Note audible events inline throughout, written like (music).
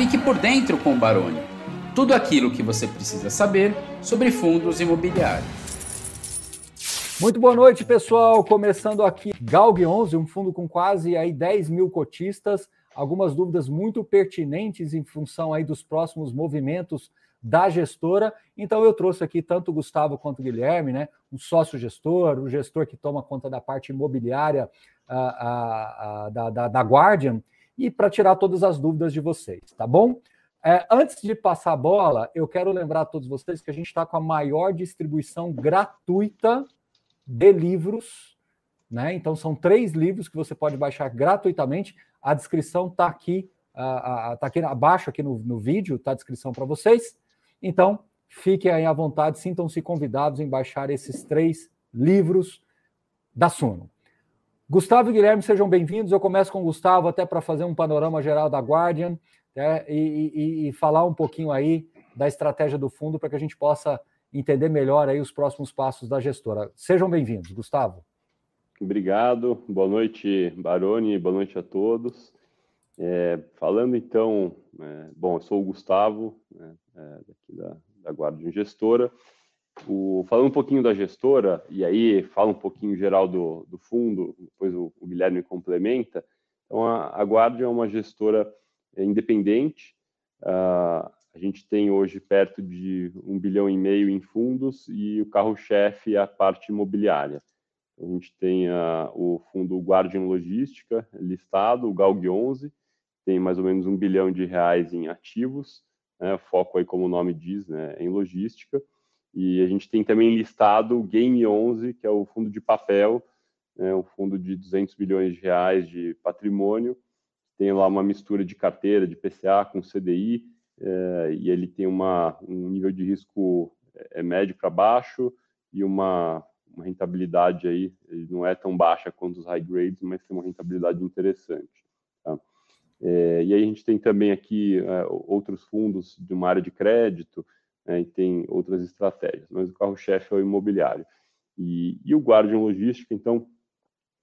Fique por dentro com o Baroni. Tudo aquilo que você precisa saber sobre fundos imobiliários. Muito boa noite, pessoal. Começando aqui, Galg 11, um fundo com quase aí 10 mil cotistas. Algumas dúvidas muito pertinentes em função aí dos próximos movimentos da gestora. Então eu trouxe aqui tanto o Gustavo quanto o Guilherme, né? Um sócio gestor, o gestor que toma conta da parte imobiliária da, da, da Guardian, e para tirar todas as dúvidas de vocês, tá bom? É, antes de passar a bola, eu quero lembrar a todos vocês que a gente está com a maior distribuição gratuita de livros, né? Então são três livros que você pode baixar gratuitamente. A descrição está aqui, está aqui abaixo aqui no, no vídeo, está a descrição para vocês. Então, fiquem aí à vontade, sintam-se convidados em baixar esses três livros da Suno. Gustavo e Guilherme, sejam bem-vindos. Eu começo com o Gustavo até para fazer um panorama geral da Guardian né, e, e, e, falar um pouquinho aí da estratégia do fundo para que a gente possa entender melhor aí os próximos passos da gestora. Sejam bem-vindos, Gustavo. Obrigado, boa noite, Baroni, boa noite a todos. É, falando então, é, bom, eu sou o Gustavo, né, é, daqui da, da Guardian Gestora. O, falando um pouquinho da gestora, e aí fala um pouquinho geral do, do fundo, depois o, o, Guilherme complementa. Então, a, a Guardian é uma gestora é, independente. Uh, a gente tem hoje perto de um bilhão e meio em fundos e o carro-chefe é a parte imobiliária. A gente tem uh, o fundo Guardian Logística listado, o GALG 11, tem mais ou menos um bilhão de reais em ativos, né, foco aí, como o nome diz, né, em logística. E a gente tem também listado o Game 11, que é o fundo de papel, né, um fundo de 200 bilhões de reais de patrimônio, tem lá uma mistura de carteira de PCA com CDI, é, e ele tem uma, um nível de risco é, médio para baixo e uma, uma rentabilidade aí, não é tão baixa quanto os high grades, mas tem uma rentabilidade interessante. Tá? É, e aí a gente tem também aqui é, outros fundos de uma área de crédito, né, e tem outras estratégias, mas o carro-chefe é o imobiliário. E, e, o Guardian Logística, então,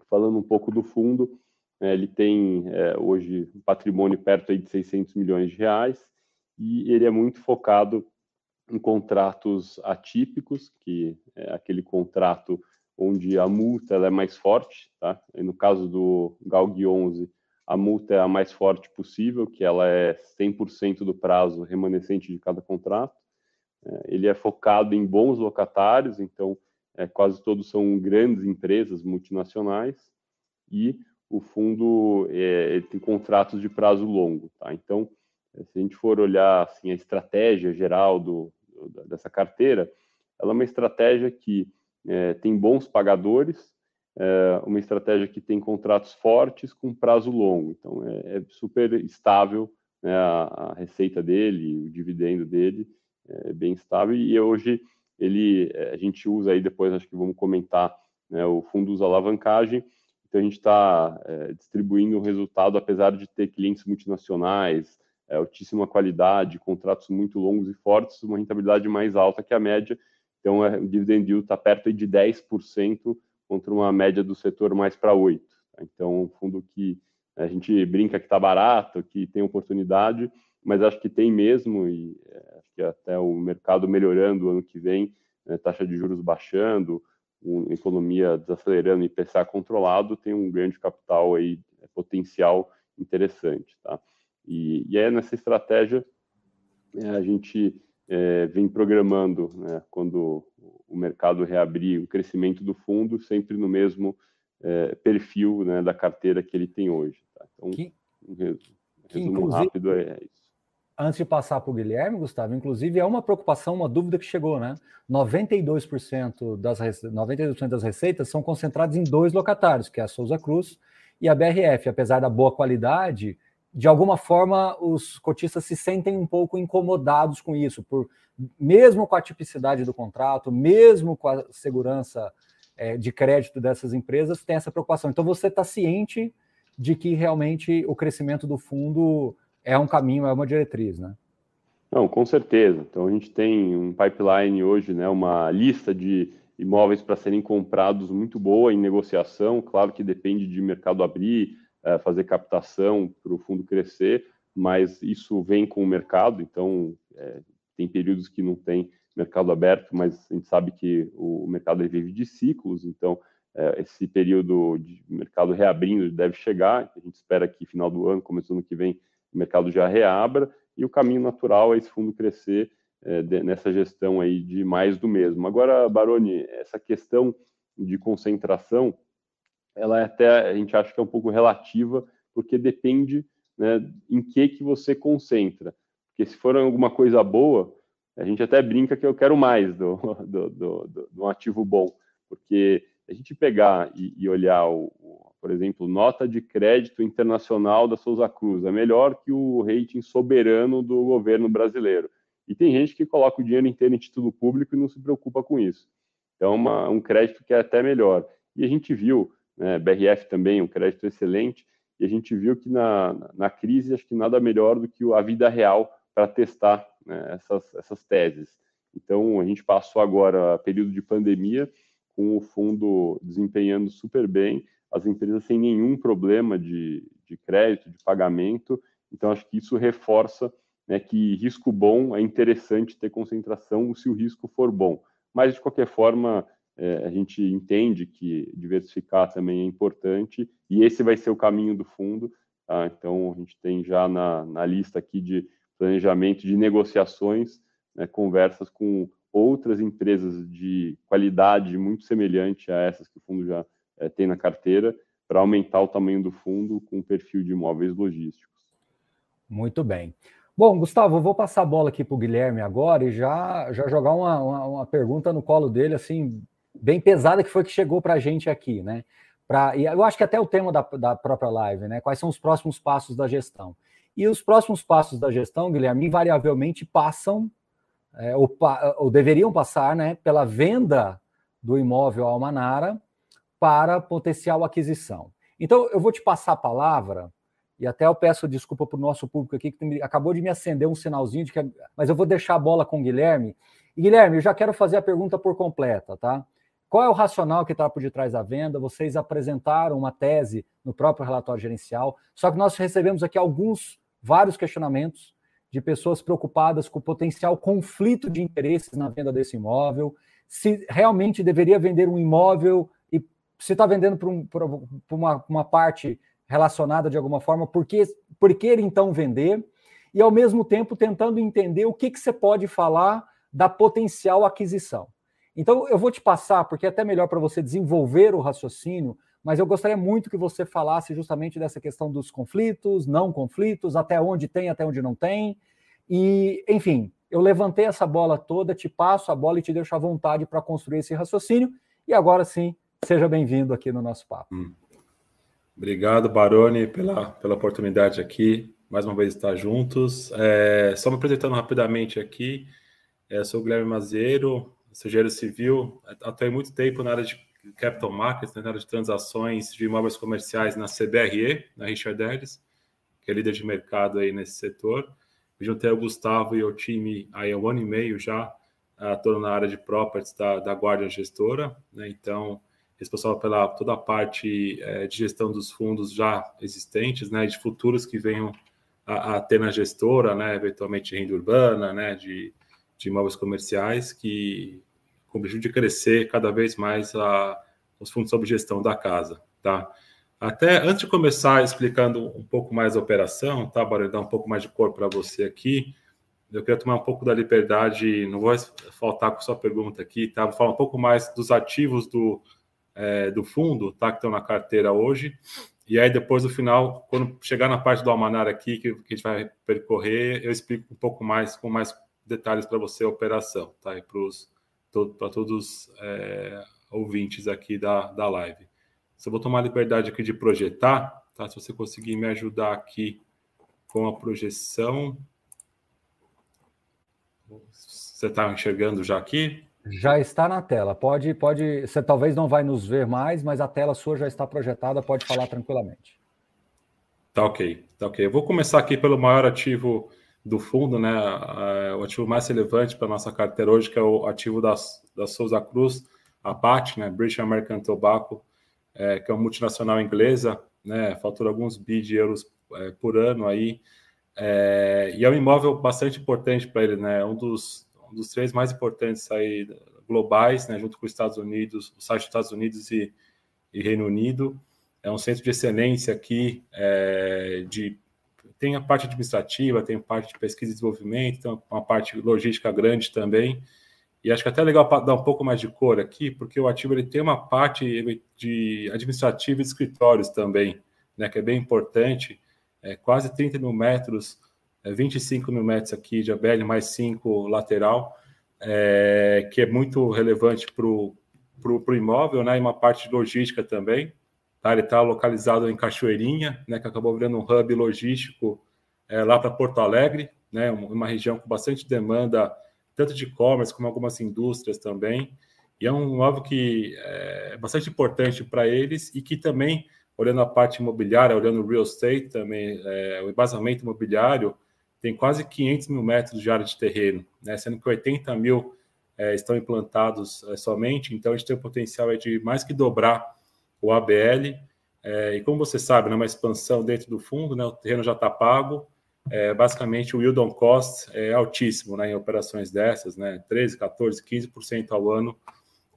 falando um pouco do fundo, é, ele tem é, hoje um patrimônio perto aí de 600 milhões de reais e ele é muito focado em contratos atípicos, que é aquele contrato onde a multa é mais forte, tá? E no caso do GALG 11, a multa é a mais forte possível, que ela é 100% do prazo remanescente de cada contrato. É, ele é focado em bons locatários, então é, quase todos são grandes empresas multinacionais e o fundo é, tem contratos de prazo longo, tá? Então, é, se a gente for olhar assim a estratégia geral do, dessa carteira, ela é uma estratégia que é, tem bons pagadores, é, uma estratégia que tem contratos fortes com prazo longo. Então, é, é super estável né, a, a, receita dele, o dividendo dele, é bem estável e hoje ele é, a gente usa aí depois acho que vamos comentar né, o fundo usa alavancagem então a gente está é, distribuindo o resultado apesar de ter clientes multinacionais é, altíssima qualidade contratos muito longos e fortes uma rentabilidade mais alta que a média então é, o dividend yield está perto de 10% contra uma média do setor mais para 8 tá? então um fundo que a gente brinca que está barato que tem oportunidade mas acho que tem mesmo, e é, que até o mercado melhorando ano que vem, né, taxa de juros baixando, uma economia desacelerando e IPCA controlado, tem um grande capital aí, é, potencial interessante. Tá? E, e aí, nessa estratégia, é, a gente é, vem programando, né, quando o mercado reabrir, o crescimento do fundo, sempre no mesmo é, perfil né, da carteira que ele tem hoje. Tá? Então, que, um resumo, rápido é isso antes de passar para o Guilherme, Gustavo, inclusive é uma preocupação, uma dúvida que chegou, né? 92% das, 92% das receitas são concentradas em dois locatários, que é a Souza Cruz e a BRF. Apesar da boa qualidade, de alguma forma os cotistas se sentem um pouco incomodados com isso, por mesmo com a tipicidade do contrato, mesmo com a segurança é, de crédito dessas empresas, tem essa preocupação. Então você está ciente de que realmente o crescimento do fundo é um caminho, é uma diretriz, né? Não, com certeza. Então a gente tem um pipeline hoje, né, uma lista de imóveis para serem comprados muito boa em negociação. Claro que depende de mercado abrir, é, fazer captação para o fundo crescer, mas isso vem com o mercado, então é, tem períodos que não tem mercado aberto, mas a gente sabe que o mercado vive de ciclos, então é, esse período de mercado reabrindo deve chegar, a gente espera que final do ano, começo do ano que vem, o mercado já reabra, e o caminho natural é esse fundo crescer é, de, nessa gestão aí de mais do mesmo. Agora, Baroni, essa questão de concentração, ela é até, a gente acha que é um pouco relativa, porque depende né, em que que você concentra. Porque se for alguma coisa boa, a gente até brinca que eu quero mais do, do, do, do, do ativo bom, porque a gente pegar e, e olhar, o, o, por exemplo, nota de crédito internacional da Souza Cruz, é melhor que o rating soberano do governo brasileiro. E tem gente que coloca o dinheiro inteiro em título público e não se preocupa com isso. Então, uma, um crédito que é até melhor. E a gente viu, né, BRF também, um crédito excelente, e a gente viu que na, na crise, acho que nada melhor do que a vida real para testar né, essas, essas teses. Então, a gente passou agora período de pandemia, com o fundo desempenhando super bem, as empresas sem nenhum problema de, de crédito, de pagamento. Então, acho que isso reforça né, que risco bom é interessante ter concentração se o risco for bom. Mas, de qualquer forma, é, a gente entende que diversificar também é importante e esse vai ser o caminho do fundo. Tá? Então, a gente tem já na, na lista aqui de planejamento de negociações, né, conversas com outras empresas de qualidade muito semelhante a essas que o fundo já é, tem na carteira, para aumentar o tamanho do fundo com o perfil de imóveis logísticos. Muito bem. Bom, Gustavo, vou passar a bola aqui para o Guilherme agora e já, já jogar uma, uma, uma, pergunta no colo dele, assim, bem pesada, que foi que chegou para a gente aqui, né? Pra, e eu acho que até o tema da, da própria live, né? Quais são os próximos passos da gestão? E os próximos passos da gestão, Guilherme, invariavelmente passam é, ou, ou, deveriam passar né, pela venda do imóvel Almanara para potencial aquisição. Então, eu vou te passar a palavra, e até eu peço desculpa para o nosso público aqui, que acabou de me acender um sinalzinho, de que, mas eu vou deixar a bola com o Guilherme. E, Guilherme, eu já quero fazer a pergunta por completa, tá? Qual é o racional que está por detrás da venda? Vocês apresentaram uma tese no próprio relatório gerencial, só que nós recebemos aqui alguns, vários questionamentos de pessoas preocupadas com o potencial conflito de interesses na venda desse imóvel, se realmente deveria vender um imóvel se está vendendo para um, uma, uma parte relacionada de alguma forma, por que, por que então vender? E ao mesmo tempo tentando entender o que, que você pode falar da potencial aquisição. Então eu vou te passar, porque é até melhor para você desenvolver o raciocínio, mas eu gostaria muito que você falasse justamente dessa questão dos conflitos, não conflitos, até onde tem, até onde não tem. E, enfim, eu levantei essa bola toda, te passo a bola e te deixo à vontade para construir esse raciocínio. E agora sim, seja bem-vindo aqui no nosso papo. Hum. Obrigado, Baroni, pela, pela oportunidade aqui, mais uma vez estar juntos. É, só me apresentando rapidamente aqui, é, sou o Guilherme Mazeiro, sou engenheiro civil, atuei muito tempo na área de capital markets, né, na área de transações de imóveis comerciais na CBRE, na Richard Ellis, que é líder de mercado aí nesse setor. juntei o Gustavo e o time aí há um ano e meio já, estou na área de properties da, da Guardian Gestora, né, então responsável pela toda a parte é, de gestão dos fundos já existentes, né, de futuros que venham a, a ter na gestora, né, eventualmente renda urbana, né, de, de imóveis comerciais, que com o objetivo de crescer cada vez mais a, os fundos sob gestão da casa, tá? Até antes de começar explicando um pouco mais a operação, tá, Para dar um pouco mais de cor para você aqui, eu queria tomar um pouco da liberdade, não vou faltar com sua pergunta aqui, tá? Vou falar um pouco mais dos ativos do, é, do fundo, tá? Que estão na carteira hoje. E aí, depois, no final, quando chegar na parte do Almanar aqui, que, que a gente vai percorrer, eu explico um pouco mais, com mais detalhes para você a operação, tá? E para todos é, ouvintes aqui da, da live. Eu vou tomar liberdade aqui de projetar, tá? Se você conseguir me ajudar aqui com a projeção. Você está enxergando já aqui? Já está na tela. Pode, pode. Você talvez não vai nos ver mais, mas a tela sua já está projetada. Pode falar tranquilamente. Tá ok, tá ok. Eu vou começar aqui pelo maior ativo do fundo, né? O ativo mais relevante para nossa carteira hoje, que é o ativo da, da Souza Cruz, a BAT, né? British American Tobacco, é, que é uma multinacional inglesa, né? Fatura alguns bi de euros é, por ano aí. é, e é um imóvel bastante importante para ele, né? Um dos, um dos três mais importantes aí globais, né? Junto com os Estados Unidos, o site dos Estados Unidos e, e Reino Unido. É um centro de excelência aqui é, de tem a parte administrativa, tem a parte de pesquisa e desenvolvimento, tem uma parte logística grande também. E acho que é até legal dar um pouco mais de cor aqui, porque o ativo ele tem uma parte de administrativa e de escritórios também, né, que é bem importante. É quase 30 mil metros, é 25 mil metros aqui de ABL, mais 5 lateral, é, que é muito relevante para o imóvel, né, e uma parte de logística também. Tá? Ele está localizado em Cachoeirinha, né, que acabou virando um hub logístico é, lá para Porto Alegre, né, uma região com bastante demanda, tanto de e-commerce como algumas indústrias também. E é um imóvel que é bastante importante para eles e que também, olhando a parte imobiliária, olhando o real estate também, é, o embasamento imobiliário, tem quase 500 mil metros de área de terreno, né, sendo que 80 mil é, estão implantados é, somente, então a gente tem o potencial de mais que dobrar o ABL. É, e como você sabe, né, expansão dentro do fundo, né, o terreno já está pago. É, basicamente, o yield on cost é altíssimo né, em operações dessas, né, 13, 14, 15% ao ano,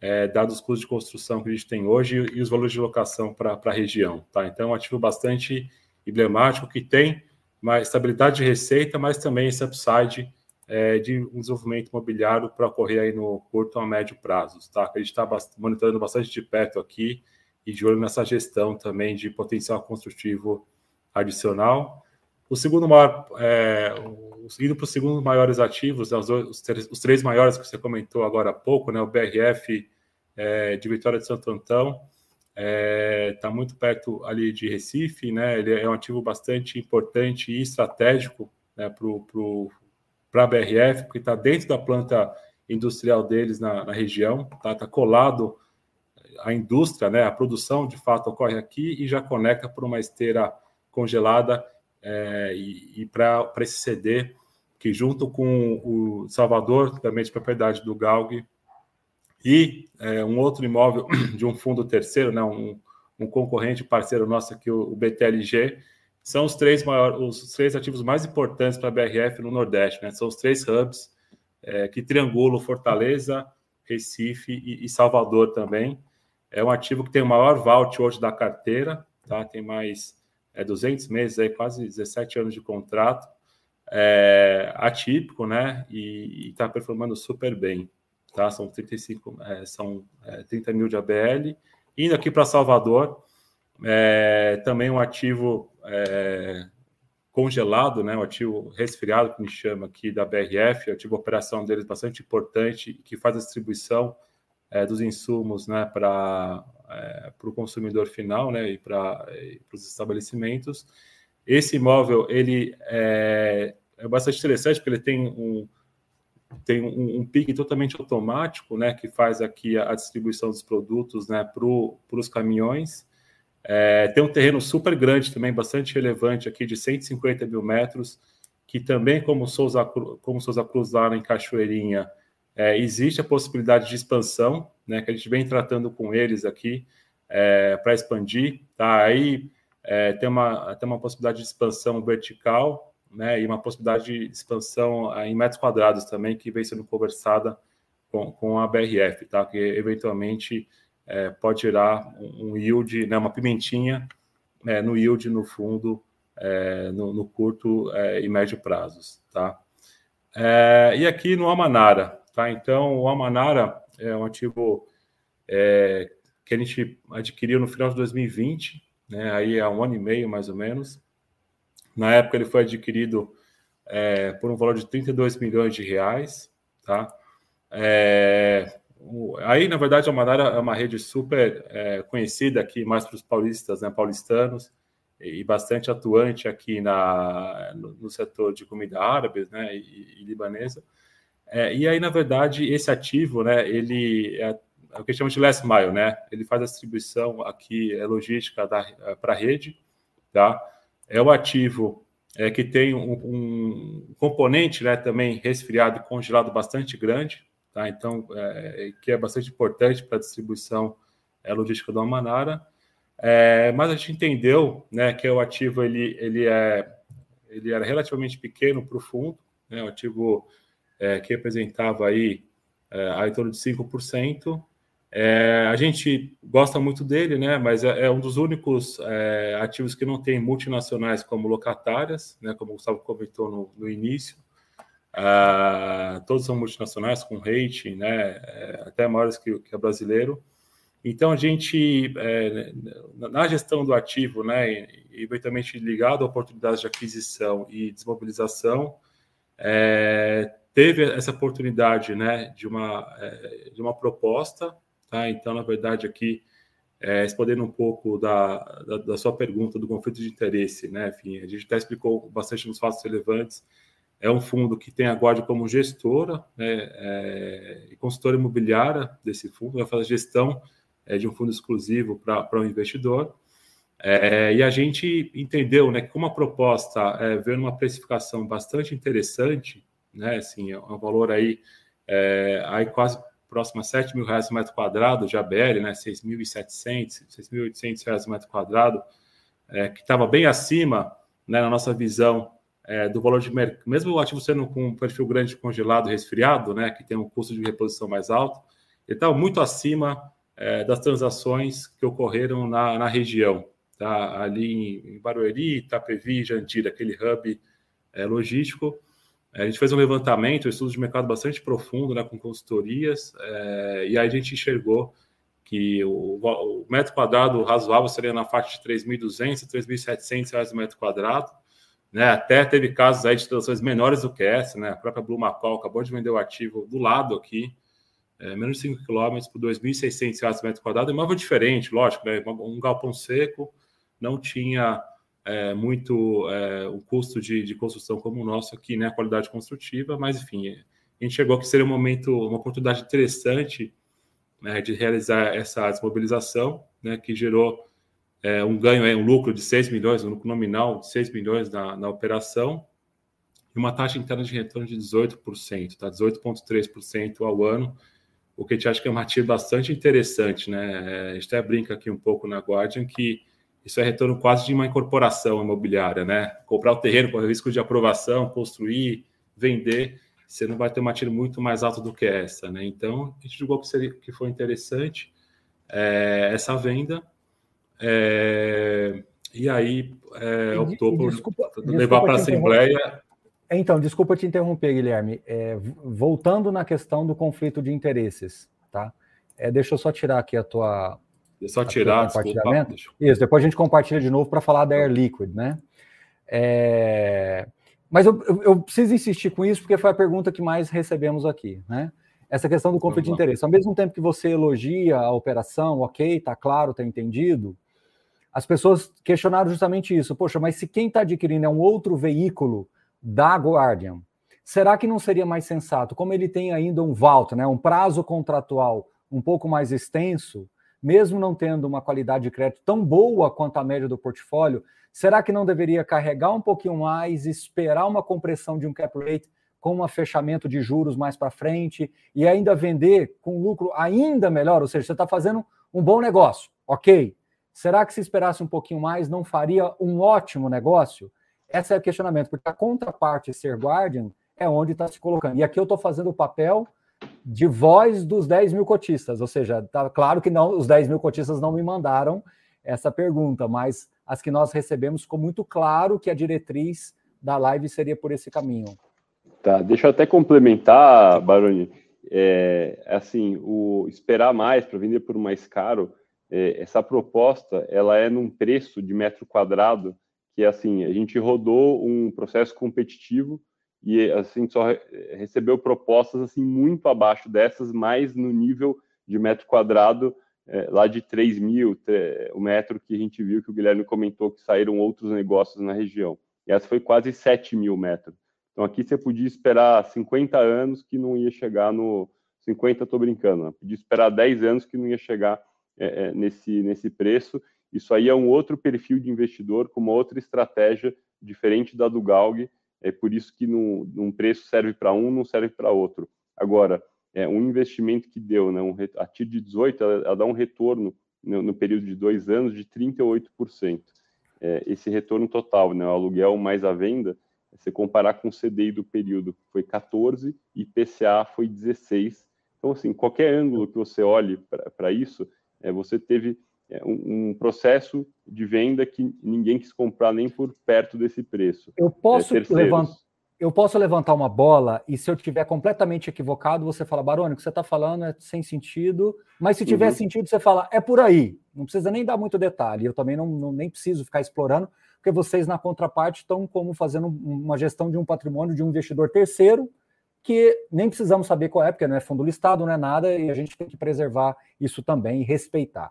é, dados os custos de construção que a gente tem hoje e, os valores de locação para a região. Tá? Então, é um ativo bastante emblemático que tem mais estabilidade de receita, mas também esse upside é, de um desenvolvimento imobiliário para ocorrer aí no curto a médio prazo. Tá? A gente está monitorando bastante de perto aqui e de olho nessa gestão também de potencial construtivo adicional. O segundo maior, é, indo para os segundos maiores ativos, né, os, os, os, três maiores que você comentou agora há pouco, né, o BRF é, de Vitória de Santo Antão, está é, tá muito perto ali de Recife, né, ele é um ativo bastante importante e estratégico né, para a BRF, porque está dentro da planta industrial deles na, na região, está tá colado a indústria, né, a produção de fato ocorre aqui e já conecta por uma esteira congelada é, e, e para esse CD, que junto com o Salvador, também de propriedade do Galg, e é, um outro imóvel (clears throat) de um fundo terceiro, né, um, um concorrente parceiro nosso aqui, o, o BTLG, são os três maiores, os três ativos mais importantes para a BRF no Nordeste, né? São os três hubs é, que triangulam Fortaleza, Recife e, e Salvador também. É um ativo que tem o maior vault hoje da carteira, tá? Tem mais é, 200 meses, aí, quase 17 anos de contrato. É, atípico, né? E está performando super bem, tá? São 35, é, são é, 30 mil de ABL. Indo aqui para Salvador, é, também um ativo é, congelado, né? Um ativo resfriado, que me chama aqui da BRF, ativo operação deles bastante importante, que faz a distribuição é, dos insumos né, para é, o consumidor final né, e para os estabelecimentos. Esse imóvel ele é, é, bastante interessante porque ele tem um tem um, um totalmente automático, né, que faz aqui a, a distribuição dos produtos, né, para os caminhões. É, tem um terreno super grande também, bastante relevante aqui, de 150 mil metros, que também, como Souza, como Souza Cruz lá em Cachoeirinha, é, existe a possibilidade de expansão, né, que a gente vem tratando com eles aqui é, para expandir. Tá? Aí é, tem, uma, tem uma possibilidade de expansão vertical né, e uma possibilidade de expansão é, em metros quadrados também, que vem sendo conversada com, com a BRF, tá? que eventualmente é, pode gerar um, yield, né, uma pimentinha é, no yield no fundo, no, no, curto e médio prazos. Tá? e aqui no Amanara, Tá? Então, o Amanara é um ativo é, que a gente adquiriu no final de 2020, né? aí há um ano e meio mais ou menos. Na época, ele foi adquirido é, por um valor de 32 milhões de reais. Tá? É, aí, na verdade, a Manara é uma rede super é, conhecida aqui, mais para os paulistas, né, paulistanos, e bastante atuante aqui na, no, no setor de comida árabe né, e, e libanesa. É, e aí, na verdade, esse ativo, né, ele é, é o que chama de last mile, né? Ele faz a distribuição aqui, é logística é, para a rede, tá? É o ativo é, que tem um, um, componente, né, também resfriado e congelado bastante grande, tá? Então, é, que é bastante importante para a distribuição é, logística do Almanara. É, mas a gente entendeu, né, que o ativo ele, ele é ele era relativamente pequeno para o fundo, né, um ativo é, que representava aí é, em torno de 5%. É, a gente gosta muito dele, né, mas é, é um dos únicos é, ativos que não tem multinacionais como locatárias, né, como o Gustavo comentou no, no início. Uh, todos são multinacionais com rating, né, é, até maiores que, que o brasileiro. Então, a gente, é, na gestão do ativo, né, eventualmente ligado a oportunidades de aquisição e desmobilização, é, teve essa oportunidade né, de, uma, é, de uma proposta. Tá? Então, na verdade, aqui, é, respondendo um pouco da, da, da, sua pergunta do conflito de interesse, né? Enfim, a gente até explicou bastante nos fatos relevantes. É um fundo que tem a Guarda como gestora né, é, e consultora imobiliária desse fundo, vai fazer gestão é, de um fundo exclusivo para o um investidor. É, e a gente entendeu né, que como a proposta é, veio numa precificação bastante interessante, né, assim, é um valor aí, é, aí quase próximo a 7 mil reais o metro quadrado de ABL, né, 6.700, 6.800 reais o metro quadrado, é, que estava bem acima, né, na nossa visão, é, do valor de mercado, mesmo o ativo sendo com um perfil grande congelado resfriado, né, que tem um custo de reposição mais alto, ele estava muito acima é, das transações que ocorreram na, na região, tá? ali em Barueri, Itapevi, Jandira, aquele hub é, logístico. É, a gente fez um levantamento, um estudo de mercado bastante profundo, né, com consultorias, é, e aí a gente enxergou que o, o, metro quadrado razoável seria na faixa de 3.200 a 3.700 reais o metro quadrado, né, até teve casos aí de transações menores do que essa, né, a própria Blue Macau acabou de vender o ativo do lado aqui, é, menos de 5 km por 2.600 reais metro quadrado, imóvel diferente, lógico, né? um galpão seco, não tinha é, muito é, o custo de, de, construção como o nosso aqui, né? a qualidade construtiva, mas enfim, a gente chegou que seria um momento, uma oportunidade interessante né, de realizar essa desmobilização, né, que gerou é, um ganho, é, um lucro de 6 milhões, um lucro nominal de 6 milhões na, na operação, e uma taxa interna de retorno de 18%, tá? 18,3% ao ano, o que a gente acha que é uma ativo bastante interessante, né? A gente até brinca aqui um pouco na Guardian que isso é retorno quase de uma incorporação imobiliária, né? Comprar o terreno com risco de aprovação, construir, vender, você não vai ter uma tiro muito mais alto do que essa, né? Então, a gente julgou que, seria, que foi interessante é, essa venda. É, e aí é, optou por desculpa, levar para a Assembleia então, desculpa te interromper, Guilherme. É, voltando na questão do conflito de interesses, tá? É, deixa eu só tirar aqui a tua. Eu só tirar, compartilhamento. Desculpa. Isso, depois a gente compartilha de novo para falar da Air Liquid, né? É, mas eu, eu, eu, preciso insistir com isso porque foi a pergunta que mais recebemos aqui, né? Essa questão do conflito de interesse. Ao mesmo tempo que você elogia a operação, ok, tá claro, tá entendido, as pessoas questionaram justamente isso. Poxa, mas se quem está adquirindo é um outro veículo da Guardian. Será que não seria mais sensato, como ele tem ainda um vault, né, um prazo contratual um pouco mais extenso, mesmo não tendo uma qualidade de crédito tão boa quanto a média do portfólio, será que não deveria carregar um pouquinho mais, esperar uma compressão de um cap rate com um fechamento de juros mais para frente e ainda vender com lucro ainda melhor? Ou seja, você está fazendo um bom negócio, ok? Será que se esperasse um pouquinho mais não faria um ótimo negócio? Esse é o questionamento, porque a contraparte ser Guardian é onde está se colocando. E aqui eu estou fazendo o papel de voz dos 10 mil cotistas, ou seja, tá claro que não, os 10 mil cotistas não me mandaram essa pergunta, mas as que nós recebemos ficou muito claro que a diretriz da live seria por esse caminho. Tá, deixa eu até complementar, Baroni. É, assim, o esperar mais para vender por mais caro, é, essa proposta, ela é num preço de metro quadrado que assim a gente rodou um processo competitivo e assim só recebeu propostas assim muito abaixo dessas, mais no nível de metro quadrado é, lá de 3 mil, o metro que a gente viu que o Guilherme comentou que saíram outros negócios na região. E essa foi quase 7 mil metros. Então aqui você podia esperar 50 anos que não ia chegar no 50, estou brincando, né? podia esperar 10 anos que não ia chegar é, é, nesse, nesse preço isso aí é um outro perfil de investidor com uma outra estratégia diferente da do Galg. É por isso que num, num preço serve para um, não serve para outro. Agora, é um investimento que deu, né, um, a TIR de 18, ela, ela dá um retorno no, no, período de dois anos de 38%. é, esse retorno total, né, o aluguel mais a venda, você comparar com o CDI do período, foi 14 e PCA foi 16. Então, assim, qualquer ângulo que você olhe para isso, é, você teve um, um, processo de venda que ninguém quis comprar nem por perto desse preço. Eu posso é, levantar eu posso levantar uma bola e se eu estiver completamente equivocado, você fala, Barone, o que você está falando é sem sentido, mas se tiver uhum. sentido, você fala, é por aí. Não precisa nem dar muito detalhe. Eu também não, não nem preciso ficar explorando, porque vocês, na contraparte, estão como fazendo uma gestão de um patrimônio de um investidor terceiro, que nem precisamos saber qual é, porque não é fundo listado, não é nada, e a gente tem que preservar isso também e respeitar.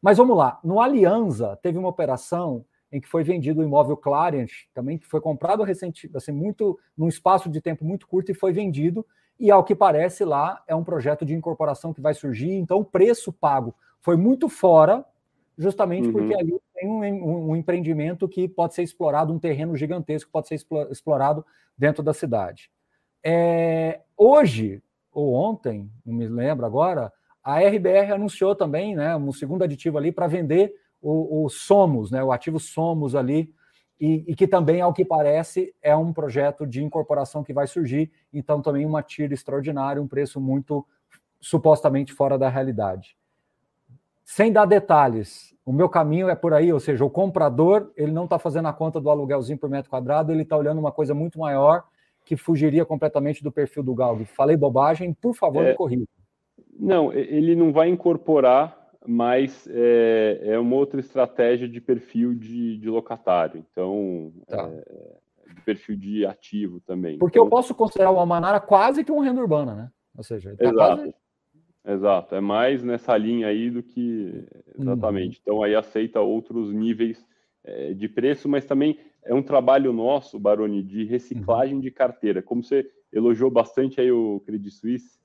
Mas vamos lá, no Alianza teve uma operação em que foi vendido o imóvel Clariant, também que foi comprado recentemente, assim, muito num espaço de tempo muito curto e foi vendido. E ao que parece lá é um projeto de incorporação que vai surgir, então o preço pago foi muito fora, justamente uhum. porque ali tem um, um, um, empreendimento que pode ser explorado, um terreno gigantesco pode ser explorado dentro da cidade. É, hoje, ou ontem, não me lembro agora, a RBR anunciou também né, um segundo aditivo ali para vender o, o Somos, né, o ativo Somos ali, e, e, que também, ao que parece, é um projeto de incorporação que vai surgir, então também uma tira extraordinária, um preço muito supostamente fora da realidade. Sem dar detalhes, o meu caminho é por aí, ou seja, o comprador ele não está fazendo a conta do aluguelzinho por metro quadrado, ele está olhando uma coisa muito maior que fugiria completamente do perfil do Galg. Falei bobagem, por favor, é, me corrija. Não, ele não vai incorporar mas é, é, uma outra estratégia de perfil de, de locatário. Então, tá. é, de perfil de ativo também. Porque então, eu posso considerar o Almanara quase que uma renda urbana, né? Ou seja, tá exato. Quase... Exato, é mais nessa linha aí do que exatamente. Uhum. Então aí aceita outros níveis é, de preço, mas também é um trabalho nosso, Baroni, de reciclagem uhum. de carteira. Como você elogiou bastante aí o Credit Suisse,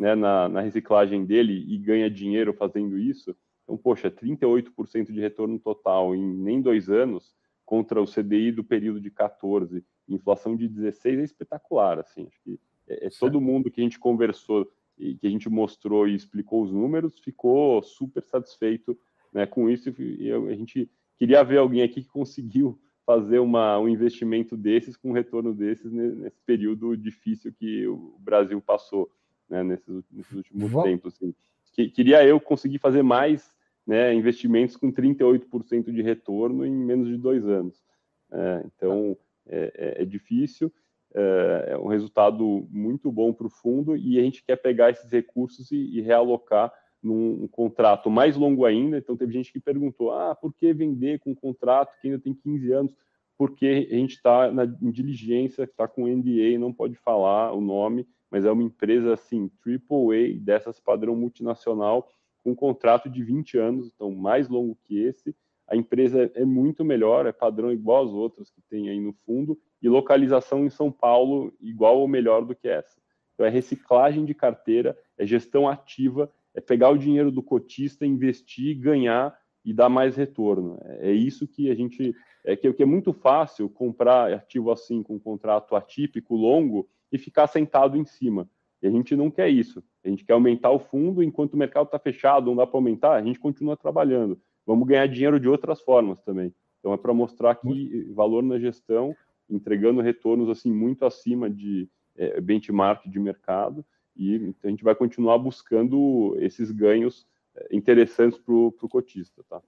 né, na, na, reciclagem dele e ganha dinheiro fazendo isso, então, poxa, 38% de retorno total em nem dois anos contra o CDI do período de 14, inflação de 16 é espetacular, assim, acho que é, é todo mundo que a gente conversou e que a gente mostrou e explicou os números ficou super satisfeito né, com isso. E a gente queria ver alguém aqui que conseguiu fazer uma, um investimento desses com um retorno desses nesse período difícil que o Brasil passou né, nesses, nesses últimos tempos. Assim. Que, queria eu conseguir fazer mais né, investimentos com 38% de retorno em menos de dois anos. É, então, é, é, é difícil, é, é, um resultado muito bom para o fundo e a gente quer pegar esses recursos e, e realocar num um contrato mais longo ainda. Então, teve gente que perguntou: ah, por que vender com um contrato que ainda tem 15 anos? Porque a gente está em diligência, está com NDA, não pode falar o nome, mas é uma empresa assim, AAA, dessas padrão multinacional, com um contrato de 20 anos, então mais longo que esse. A empresa é muito melhor, é padrão igual aos outros que tem aí no fundo, e localização em São Paulo igual ou melhor do que essa. Então é reciclagem de carteira, é gestão ativa, é pegar o dinheiro do cotista, investir, ganhar e dar mais retorno. É isso que a gente é que, que é muito fácil comprar ativo assim com um contrato atípico longo e ficar sentado em cima. E a gente não quer isso. A gente quer aumentar o fundo enquanto o mercado está fechado, não dá para aumentar, a gente continua trabalhando. Vamos ganhar dinheiro de outras formas também. Então é para mostrar que valor na gestão, entregando retornos assim muito acima de é, benchmark de mercado e a gente vai continuar buscando esses ganhos é, interessantes para o cotista, tá?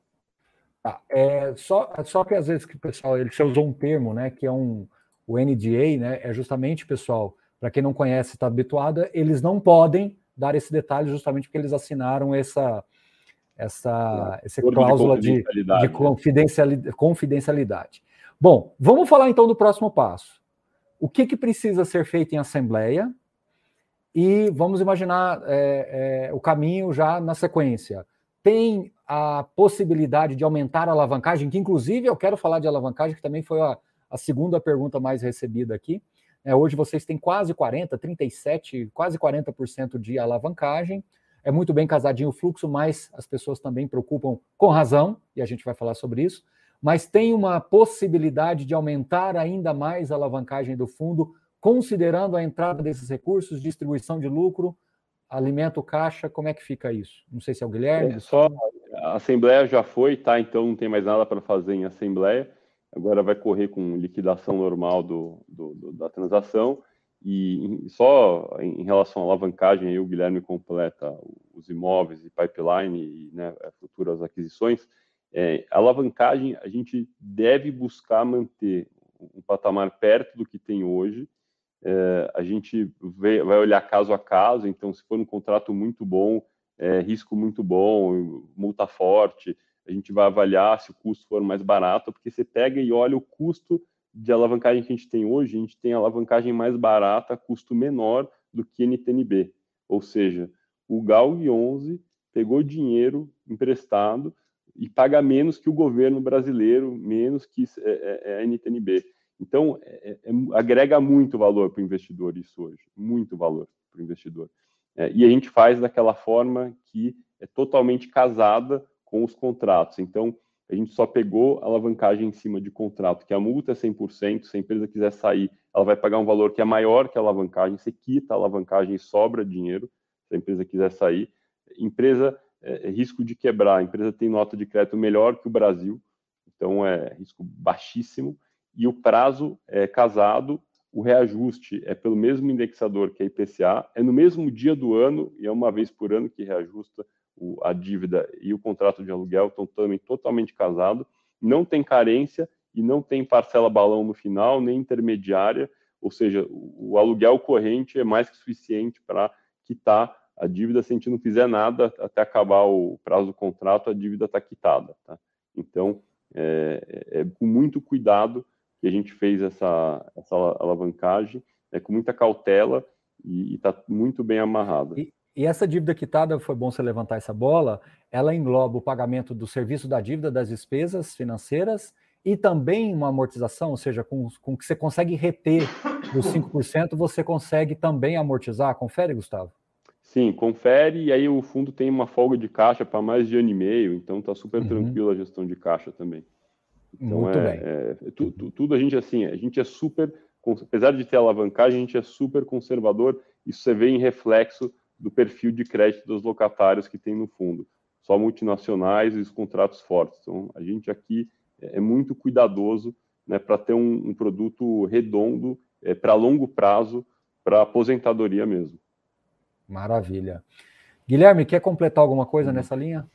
Ah, é, só, só que às vezes que o pessoal ele usou um termo, né, que é um o NDA, né, é justamente, pessoal, para quem não conhece, está habituado, eles não podem dar esse detalhe justamente porque eles assinaram essa essa, essa cláusula de, de, de confidencialidade, confidencialidade. Bom, vamos falar então do próximo passo. O que, que precisa ser feito em assembleia? E vamos imaginar é, é, o caminho já na sequência. Tem a possibilidade de aumentar a alavancagem, que inclusive eu quero falar de alavancagem, que também foi a, a segunda pergunta mais recebida aqui. É, hoje vocês têm quase 40, 37, quase 40% de alavancagem. É muito bem casadinho o fluxo, mas as pessoas também preocupam com razão, e a gente vai falar sobre isso. Mas tem uma possibilidade de aumentar ainda mais a alavancagem do fundo, considerando a entrada desses recursos, distribuição de lucro, alimento caixa, como é que fica isso? Não sei se é o Guilherme. É, só a Assembleia já foi, tá? Então não tem mais nada para fazer em Assembleia. Agora vai correr com liquidação normal do, do, do da transação. E só em relação à alavancagem, aí o Guilherme completa os imóveis e pipeline e né, futuras aquisições. É, a alavancagem, a gente deve buscar manter um patamar perto do que tem hoje. É, a gente vai olhar caso a caso, então, se for um contrato muito bom, é, risco muito bom, multa forte, a gente vai avaliar se o custo for mais barato, porque você pega e olha o custo de alavancagem que a gente tem hoje, a gente tem alavancagem mais barata, custo menor do que NTNB. Ou seja, o GALG 11 pegou dinheiro emprestado e paga menos que o governo brasileiro, menos que é, é, é a NTNB. Então, é, é, agrega muito valor para o investidor isso hoje, muito valor para o investidor. É, e a gente faz daquela forma que é totalmente casada com os contratos. Então, a gente só pegou a alavancagem em cima de contrato, que a multa é 100%, se a empresa quiser sair, ela vai pagar um valor que é maior que a alavancagem, você quita a alavancagem e sobra dinheiro, se a empresa quiser sair. Empresa, é, é risco de quebrar, a empresa tem nota de crédito melhor que o Brasil, então é risco baixíssimo, e o prazo é casado, o reajuste é pelo mesmo indexador que a IPCA, é no mesmo dia do ano, e é uma vez por ano que reajusta o, a dívida e o contrato de aluguel estão também totalmente casados, não tem carência e não tem parcela balão no final, nem intermediária, ou seja, o, o aluguel corrente é mais que suficiente para quitar a dívida se a gente não fizer nada até acabar o prazo do contrato, a dívida está quitada. Tá? Então, é, é, é, com muito cuidado que a gente fez essa, essa alavancagem, é, com muita cautela e está muito bem amarrada. E, e essa dívida quitada, foi bom você levantar essa bola, ela engloba o pagamento do serviço da dívida, das despesas financeiras e também uma amortização, ou seja, com, com que você consegue reter os 5%, você consegue também amortizar. Confere, Gustavo? Sim, confere, e aí o fundo tem uma folga de caixa para mais de ano e meio, então está super uhum. tranquilo a gestão de caixa também. Então, Muito é, bem. É, tu, tu, tudo a gente assim, a gente é super, apesar de ter alavancagem, a gente é super conservador, isso você vê em reflexo do perfil de crédito dos locatários que tem no fundo. Só multinacionais e os contratos fortes. Então, a gente aqui é muito cuidadoso né, para ter um, um, produto redondo é, para longo prazo, para aposentadoria mesmo. Maravilha. Guilherme, quer completar alguma coisa uhum. nessa linha?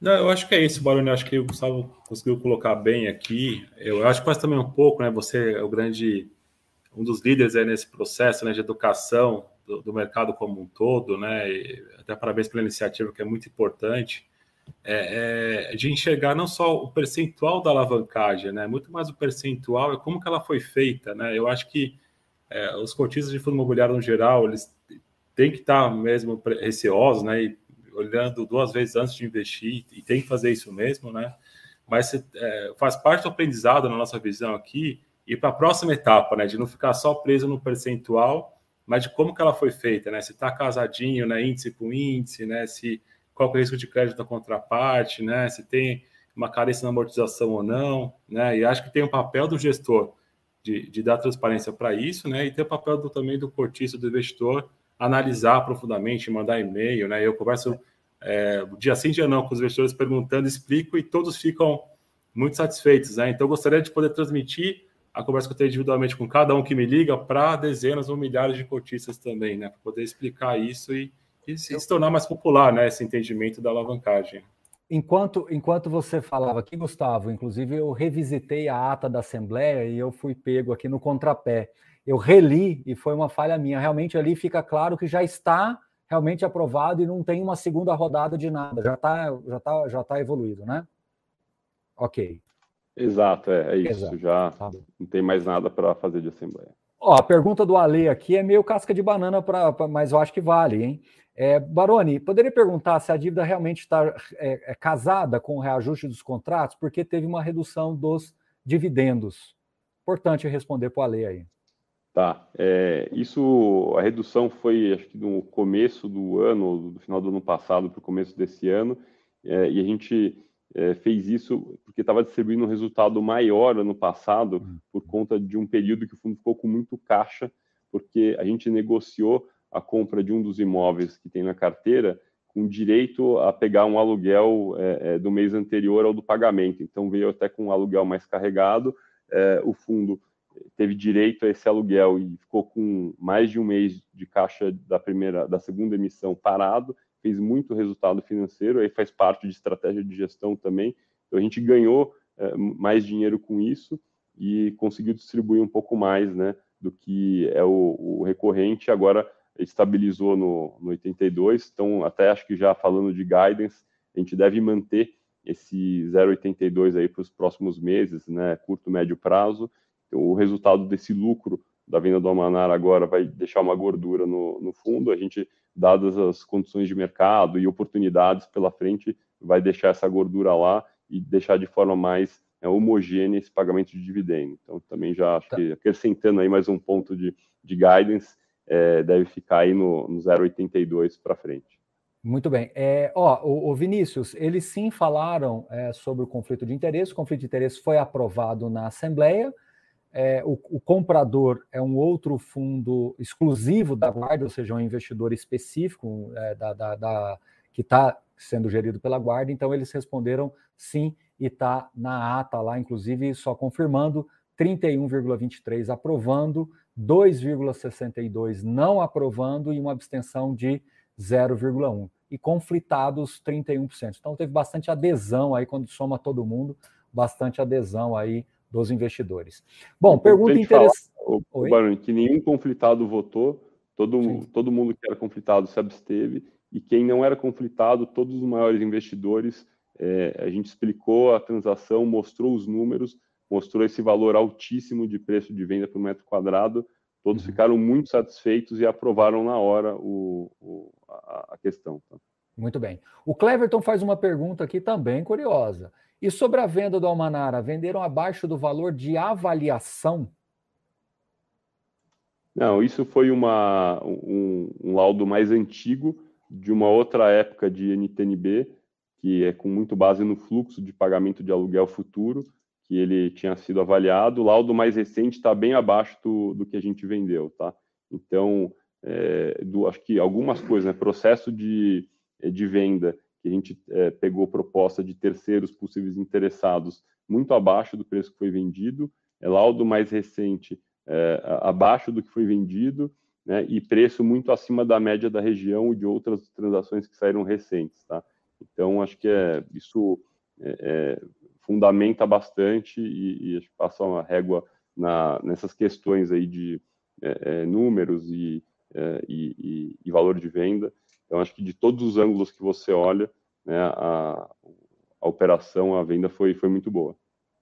Não, eu acho que é isso, Baroni. Acho que o Gustavo conseguiu colocar bem aqui. Eu acho que faz também um pouco, né? Você é o grande, um dos líderes aí nesse processo né, de educação do, do, mercado como um todo, né? E até parabéns pela iniciativa, que é muito importante, é, é, de enxergar não só o percentual da alavancagem, né? Muito mais o percentual é como que ela foi feita, né? Eu acho que é, os cotistas de fundo imobiliário no geral, eles têm que estar mesmo receosos, né? E olhando duas vezes antes de investir, e tem que fazer isso mesmo, né? Mas é, faz parte do aprendizado na nossa visão aqui, e para a próxima etapa, né? De não ficar só preso no percentual mas de como que ela foi feita, né? Se está casadinho, né? Índice com índice, né? Se qual é o risco de crédito da contraparte, né? Se tem uma carência na amortização ou não, né? E acho que tem um papel do gestor de, de dar transparência para isso, né? E tem o papel do, também do cortista, do investidor, analisar profundamente, mandar e-mail, né? Eu converso é, dia sim, dia não com os investidores perguntando, explico e todos ficam muito satisfeitos, né? Então, gostaria de poder transmitir a conversa que eu tenho individualmente com cada um que me liga para dezenas ou milhares de cotistas também, né? Para poder explicar isso e, e se, se tornar mais popular, né? Esse entendimento da alavancagem. Enquanto, enquanto você falava aqui, Gustavo, inclusive eu revisitei a ata da Assembleia e eu fui pego aqui no contrapé. Eu reli e foi uma falha minha. Realmente ali fica claro que já está realmente aprovado e não tem uma segunda rodada de nada. Já está já tá, já tá evoluído, né? Ok. Exato, é, é isso. Exato. Já tá não tem mais nada para fazer de assembleia. Ó, a pergunta do Ale aqui é meio casca de banana, pra, pra mas eu acho que vale, hein? É, Baroni, poderia perguntar se a dívida realmente está é, é, casada com o reajuste dos contratos, porque teve uma redução dos dividendos. Importante responder para o Ale aí. Tá. É, isso, a redução foi, acho que no começo do ano, do final do ano passado para o começo desse ano, é, e a gente é, fez isso porque estava distribuindo um resultado maior ano passado uhum. por conta de um período que o fundo ficou com muito caixa, porque a gente negociou a compra de um dos imóveis que tem na carteira com direito a pegar um aluguel é, é, do mês anterior ao do pagamento. Então veio até com um aluguel mais carregado, é, o fundo teve direito a esse aluguel e ficou com mais de um mês de caixa da primeira, da segunda emissão parado, fez muito resultado financeiro, aí faz parte de estratégia de gestão também. Então a gente ganhou é, mais dinheiro com isso e conseguiu distribuir um pouco mais, né, do que é o, o recorrente. Agora estabilizou no, no 82, então até acho que já falando de guidance, a gente deve manter esse 0,82 aí para os próximos meses, né, curto, médio prazo. O resultado desse lucro da venda do Almanar agora vai deixar uma gordura no, no fundo. A gente, dadas as condições de mercado e oportunidades pela frente, vai deixar essa gordura lá e deixar de forma mais é, homogênea esse pagamento de dividendo. Então, também já acho tá. que acrescentando aí mais um ponto de, de guidance, é, deve ficar aí no, no 0,82 para frente. Muito bem. É, ó, o, o, Vinícius, eles sim falaram é, sobre o conflito de interesse. O conflito de interesse foi aprovado na Assembleia. É, o, o, comprador é um outro fundo exclusivo da Guarda, ou seja, um investidor específico é, da, da, da, que está sendo gerido pela Guarda. Então, eles responderam sim e está na ata lá, inclusive, só confirmando 31,23 aprovando, 2,62 não aprovando e uma abstenção de 0,1. E conflitados 31%. Então teve bastante adesão aí quando soma todo mundo, bastante adesão aí dos investidores. Bom, pergunta interessante. O Barão, que nenhum conflitado votou, todo, todo mundo que era conflitado se absteve, e quem não era conflitado, todos os maiores investidores, é, a gente explicou a transação, mostrou os números, mostrou esse valor altíssimo de preço de venda por metro quadrado. Todos uhum. ficaram muito satisfeitos e aprovaram na hora o, o a, a, questão. Tá? Muito bem. O Cleverton faz uma pergunta aqui também curiosa. E sobre a venda do Almanara, venderam abaixo do valor de avaliação? Não, isso foi uma, um, um laudo mais antigo de uma outra época de NTNB, que é com muito base no fluxo de pagamento de aluguel futuro que ele tinha sido avaliado. O laudo mais recente está bem abaixo do, do, que a gente vendeu, tá? Então, é, do, acho que algumas coisas, né? Processo de, de venda que a gente é, pegou proposta de terceiros possíveis interessados muito abaixo do preço que foi vendido, é laudo mais recente é, abaixo do que foi vendido, né? E preço muito acima da média da região e de outras transações que saíram recentes, tá? Então, acho que é isso é, é fundamenta bastante e, e passa uma régua na, nessas questões aí de é, é, números e, e, e, valor de venda. Então, acho que de todos os ângulos que você olha, né, a, a operação, a venda foi, foi muito boa.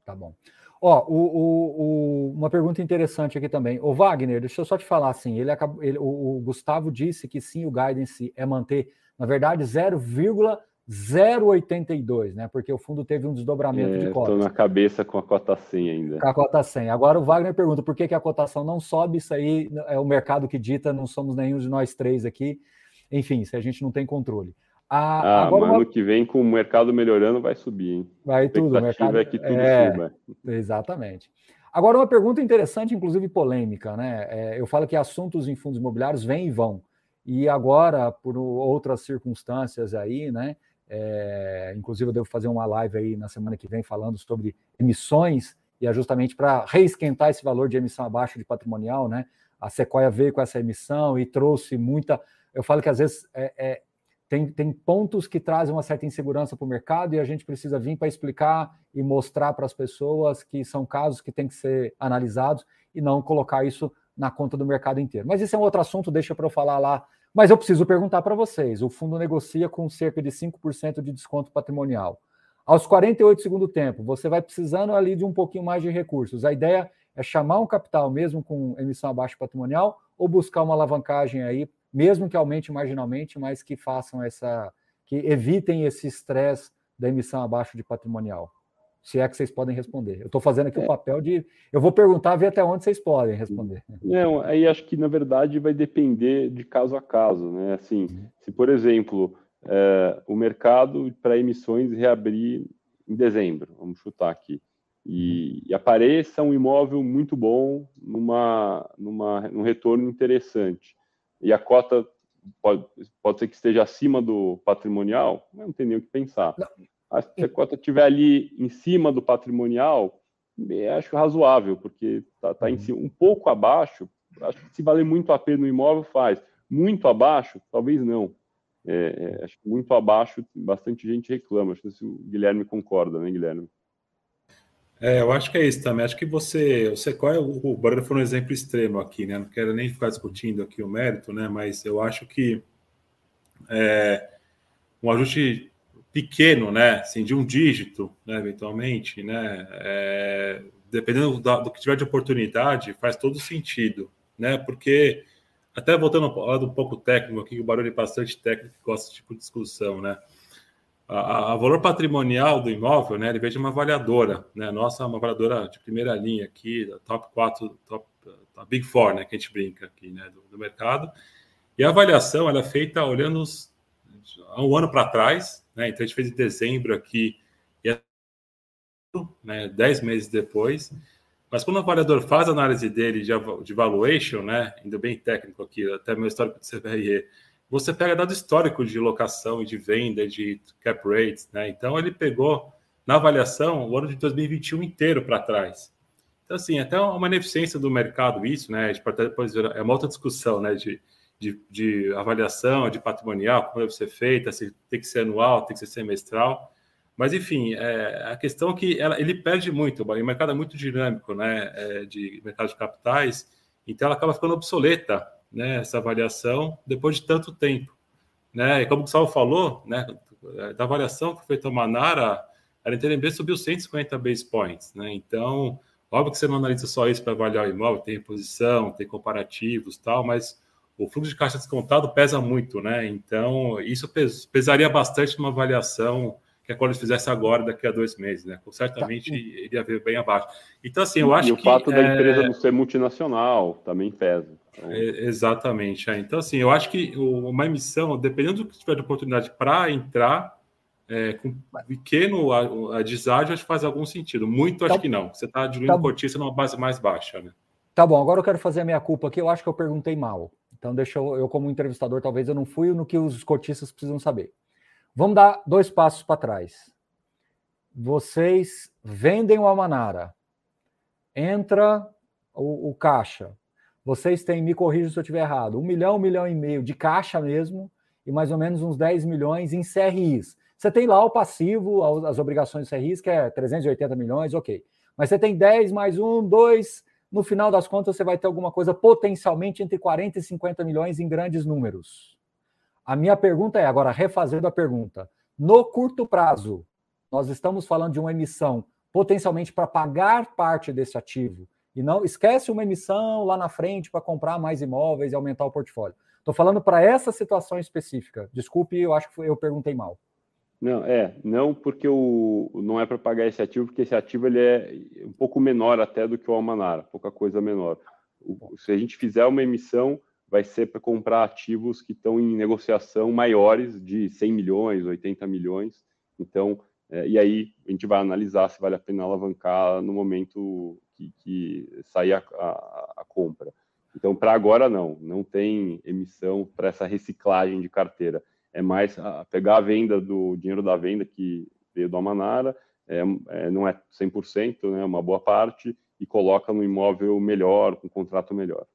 Tá bom. Ó, o, o, o, uma pergunta interessante aqui também. O Wagner, deixa eu só te falar assim, ele, acabou, ele o, Gustavo disse que sim, o guidance é manter, na verdade, 0,5 0,82, né? Porque o fundo teve um desdobramento é, de cotas. Estou na cabeça com a cota 100 ainda. Com a cota 100. Agora o Wagner pergunta por que, que a cotação não sobe, isso aí é o mercado que dita, não somos nenhum de nós três aqui. Enfim, se a gente não tem controle. A, ah, agora mas uma... ano que vem, com o mercado melhorando, vai subir, hein? Vai tudo, o mercado... é que tudo é, suba. Exatamente. Agora, uma pergunta interessante, inclusive polêmica, né? É, eu falo que assuntos em fundos imobiliários vêm e vão. E agora, por outras circunstâncias aí, né? É, inclusive, eu devo fazer uma live aí na semana que vem falando sobre emissões, e é justamente para reesquentar esse valor de emissão abaixo de patrimonial, né? A Sequoia veio com essa emissão e trouxe muita. Eu falo que às vezes é, é, tem, tem pontos que trazem uma certa insegurança para o mercado e a gente precisa vir para explicar e mostrar para as pessoas que são casos que têm que ser analisados e não colocar isso na conta do mercado inteiro. Mas esse é um outro assunto, deixa para eu falar lá mas eu preciso perguntar para vocês: o fundo negocia com cerca de 5% de desconto patrimonial. Aos 48 segundo tempo, você vai precisando ali de um pouquinho mais de recursos. A ideia é chamar um capital mesmo com emissão abaixo patrimonial ou buscar uma alavancagem aí, mesmo que aumente marginalmente, mas que façam essa, que evitem esse estresse da emissão abaixo de patrimonial se é que vocês podem responder. Eu estou fazendo aqui o é. papel de. Eu vou perguntar, ver até onde vocês podem responder. Não, aí acho que, na verdade, vai depender de caso a caso. Né? Assim, uhum. se, por exemplo, é, o mercado para emissões reabrir em dezembro, vamos chutar aqui, e, uhum. e, apareça um imóvel muito bom numa, numa, num retorno interessante, e a cota pode, pode ser que esteja acima do patrimonial, não tem nem o que pensar. Não. Se a cota estiver ali em cima do patrimonial, acho razoável, porque está tá em uhum. cima, um pouco abaixo, acho que se valer muito a pena no imóvel, faz. Muito abaixo, talvez não. É, é, acho que muito abaixo, bastante gente reclama. Acho que o Guilherme concorda, né, Guilherme? É, eu acho que é isso também. Acho que você, você qual é o, o foi um exemplo extremo aqui, né? Não quero nem ficar discutindo aqui o mérito, né? Mas eu acho que é, um ajuste pequeno, né? Assim, de um dígito, né? Eventualmente, né? É, dependendo da, do que tiver de oportunidade, faz todo sentido, né? Porque até voltando ao lado um pouco técnico aqui, o Barulho é bastante técnico gosta desse tipo de discussão, né? A, a, valor patrimonial do imóvel, né, ele vem de uma avaliadora, né, nossa uma avaliadora de primeira linha aqui, top 4, top, top Big Four, né, que a gente brinca aqui, né, do, do mercado, e a avaliação ela é feita olhando os, um ano para trás, né, então a gente fez em dezembro aqui, e é, né, dez meses depois, mas quando o avaliador faz a análise dele de, de valuation, né, ainda bem técnico aqui, até meu histórico de CBRE, você pega dado histórico de locação e de venda, de cap rates, né? Então ele pegou na avaliação o ano de 2021 inteiro para trás. Então, assim, até uma ineficiência do mercado, isso, né? Depois é uma outra discussão, né? De, de, de, avaliação, de patrimonial, como deve ser feita, se tem que ser anual, tem que ser semestral. Mas, enfim, é, a questão é que ela, ele perde muito, o mercado é muito dinâmico, né? É, de mercado de capitais, então ela acaba ficando obsoleta né, essa avaliação depois de tanto tempo. Né? E como o Gustavo falou, né, da avaliação que foi feita a Manara, a NTNB subiu 150 base points. Né? Então, óbvio que você não analisa só isso para avaliar o imóvel, tem reposição, tem comparativos tal, mas o fluxo de caixa descontado pesa muito, né? Então, isso pesaria bastante numa avaliação que a Collins fizesse agora, daqui a dois meses, né? Certamente tá. iria ver bem abaixo. Então, assim, eu acho que... E o fato da é... empresa não ser multinacional também pesa. É, exatamente. É. Então, assim, eu acho que uma emissão, dependendo do que tiver de oportunidade para entrar, é, com pequeno a, a deságio, acho que faz algum sentido. Muito, acho tá, que não. Você está diluindo tá, cortiça numa base mais baixa, né? Tá bom, agora eu quero fazer a minha culpa aqui. Eu acho que eu perguntei mal. Então, deixa eu, eu como entrevistador, talvez eu não fui no que os cotistas precisam saber. Vamos dar dois passos para trás. Vocês vendem o Almanara, entra o, o caixa, vocês têm, me corrija se eu estiver errado, um milhão, um milhão e meio de caixa mesmo e mais ou menos uns 10 milhões em CRIs. Você tem lá o passivo, as obrigações CRIs, que é 380 milhões, ok. Mas você tem 10 mais um, dois, no final das contas você vai ter alguma coisa potencialmente entre 40 e 50 milhões em grandes números. A minha pergunta é, agora refazendo a pergunta, no curto prazo, nós estamos falando de uma emissão potencialmente para pagar parte desse ativo e não esquece uma emissão lá na frente para comprar mais imóveis e aumentar o portfólio. Estou falando para essa situação específica. Desculpe, eu acho que eu perguntei mal. Não, é, não porque o não é para pagar esse ativo, porque esse ativo ele é um pouco menor até do que o Almanara, pouca coisa menor. O, se a gente fizer uma emissão, vai ser para comprar ativos que estão em negociação maiores de 100 milhões, 80 milhões. Então, é, e aí a gente vai analisar se vale a pena alavancar no momento que, que sair a, a, a compra. Então, para agora, não, não tem emissão para essa reciclagem de carteira. É mais a pegar a venda do dinheiro da venda que veio do Amanara, é, é, não é 100%, né, uma boa parte, e coloca no imóvel melhor, com contrato melhor.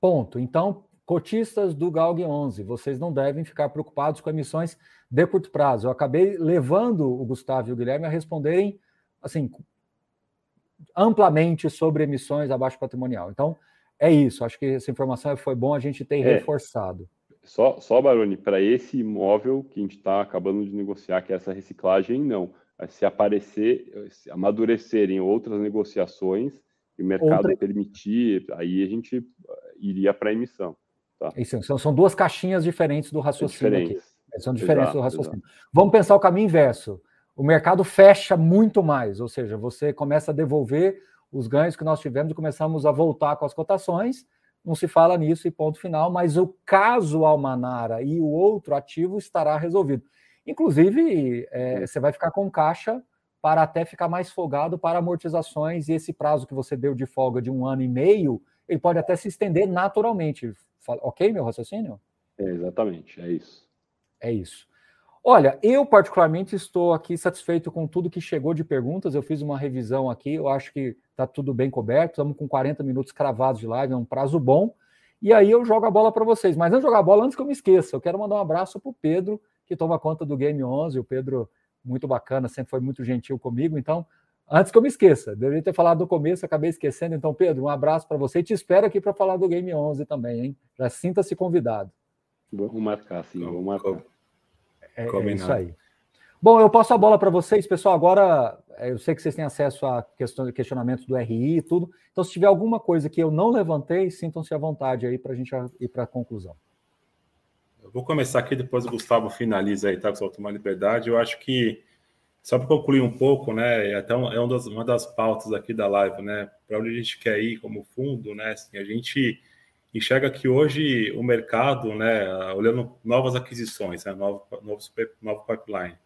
Ponto. Então, cotistas do GALG 11, vocês não devem ficar preocupados com emissões de curto prazo. Eu acabei levando o Gustavo e o Guilherme a responderem assim amplamente sobre emissões abaixo patrimonial. Então, é isso. Acho que essa informação foi bom a gente ter é. reforçado. Só, só Baroni, para esse imóvel que a gente está acabando de negociar, que é essa reciclagem, não. Se aparecer, se amadurecerem outras negociações e o mercado Outra... permitir, aí a gente iria para a emissão. Tá? Isso, são, são duas caixinhas diferentes do raciocínio aqui. São diferentes exato, do raciocínio. Exato. Vamos pensar o caminho inverso o mercado fecha muito mais, ou seja, você começa a devolver os ganhos que nós tivemos e começamos a voltar com as cotações. Não se fala nisso e ponto final, mas o caso Almanara e o outro ativo estará resolvido. Inclusive, é, você vai ficar com caixa para até ficar mais folgado para amortizações, e esse prazo que você deu de folga de um ano e meio, ele pode até se estender naturalmente. Ok, meu raciocínio? É, exatamente, é isso. É isso. Olha, eu particularmente estou aqui satisfeito com tudo que chegou de perguntas. Eu fiz uma revisão aqui, eu acho que está tudo bem coberto. Estamos com 40 minutos cravados de live, é um prazo bom. E aí eu jogo a bola para vocês. Mas antes de jogar a bola, antes que eu me esqueça, eu quero mandar um abraço para o Pedro, que toma conta do Game 11. O Pedro, muito bacana, sempre foi muito gentil comigo. Então, antes que eu me esqueça, deveria ter falado no começo, acabei esquecendo. Então, Pedro, um abraço para você e te espero aqui para falar do Game 11 também, hein? Já sinta-se convidado. Vamos marcar, sim, vamos marcar. É, é isso aí. Bom, eu passo a bola para vocês, pessoal. Agora, é, eu sei que vocês têm acesso a questionamentos do RI e tudo. Então, se tiver alguma coisa que eu não levantei, sintam-se à vontade aí para a gente ir para a conclusão. Eu vou começar aqui, depois o Gustavo finaliza aí, tá? Com tomar liberdade. Eu acho que, só para concluir um pouco, né? Até é uma das, uma das pautas aqui da live, né? Para onde a gente quer ir como fundo, né? Assim, a gente enxerga que hoje o mercado, né, olhando novas aquisições, né, novo, novo, novo pipeline,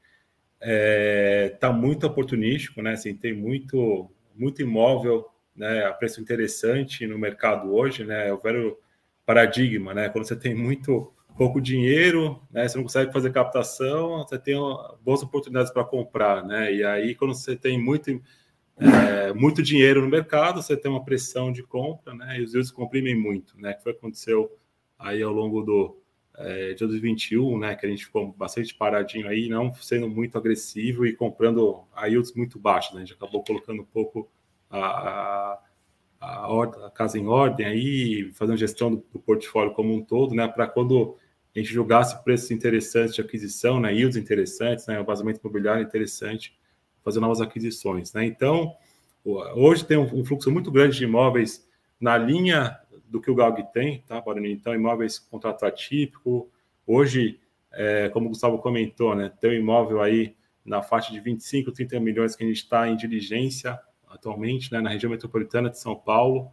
está é, tá muito oportunístico, né, assim, tem muito, muito imóvel né, a preço interessante no mercado hoje, né, é o velho paradigma, né, quando você tem muito pouco dinheiro, né, você não consegue fazer captação, você tem boas oportunidades para comprar, né, e aí quando você tem muito é, muito dinheiro no mercado, você tem uma pressão de compra, né? E os yields comprimem muito, né? Que foi o que aconteceu aí ao longo do é, de 2021, né? Que a gente ficou bastante paradinho aí, não sendo muito agressivo e comprando a yields muito baixos, né? A gente acabou colocando um pouco a, a, a, a casa em ordem aí, fazendo gestão do, do portfólio como um todo, né? Para quando a gente julgasse preços interessantes de aquisição, né? Yields interessantes, né? O vazamento imobiliário interessante fazer novas aquisições. Né? Então, hoje tem um, fluxo muito grande de imóveis na linha do que o GALG tem, tá, Baroni? Então, imóveis contrato atípico. Hoje, é, como o Gustavo comentou, né, tem um imóvel aí na faixa de 25, 30 milhões que a gente está em diligência atualmente, né, na região metropolitana de São Paulo,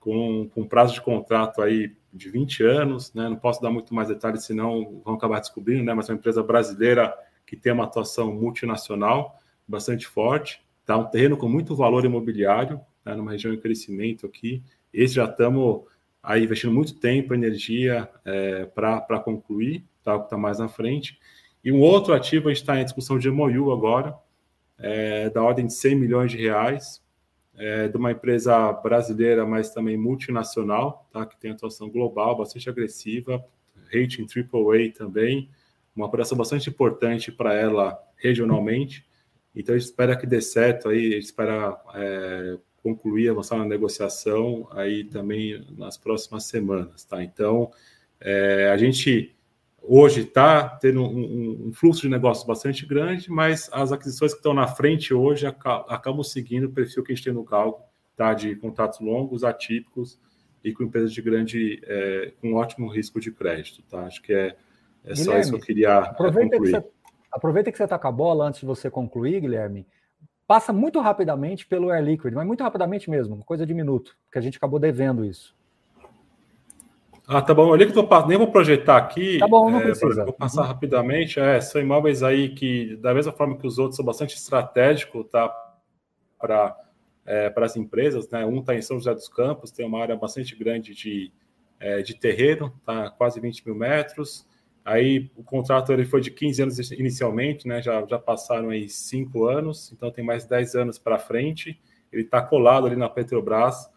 com, com prazo de contrato aí de 20 anos, né, não posso dar muito mais detalhes, senão vão acabar descobrindo, né, mas é uma empresa brasileira que tem uma atuação multinacional, bastante forte, tá? Um terreno com muito valor imobiliário, tá? numa região em crescimento aqui. Esse já estamos aí investindo muito tempo, energia é, para concluir, tá? O que está mais na frente. E um outro ativo, a gente está em discussão de MOU agora, é, da ordem de 100 milhões de reais, é, de uma empresa brasileira, mas também multinacional, tá? que tem atuação global, bastante agressiva, rating AAA também, uma operação bastante importante para ela regionalmente. Então, a gente espera que dê certo aí, a gente espera é, concluir, avançar na negociação aí também nas próximas semanas, tá? Então, é, a gente hoje está tendo um, um, fluxo de negócios bastante grande, mas as aquisições que estão na frente hoje acabam seguindo o perfil que a gente tem no Galgo, tá? De contratos longos, atípicos e com empresas de grande, é, com ótimo risco de crédito, tá? Acho que é, é só isso que eu queria é, aproveita concluir. Que você Aproveita que você está com a bola antes de você concluir, Guilherme. Passa muito rapidamente pelo Air Liquid, mas muito rapidamente mesmo, coisa de minuto, porque a gente acabou devendo isso. Ah, tá bom. Ali que eu nem vou projetar aqui. Tá bom, não é, precisa. Vou passar uhum. rapidamente. É, são imóveis aí que, da mesma forma que os outros, são bastante estratégicos, tá? Para é, para as empresas, né? Um está em São José dos Campos, tem uma área bastante grande de, é, de terreno, tá? Quase 20 mil metros. Aí o contrato ele foi de 15 anos inicialmente, né? Já, já passaram aí 5 anos, então tem mais 10 anos para frente. Ele está colado ali na Petrobras,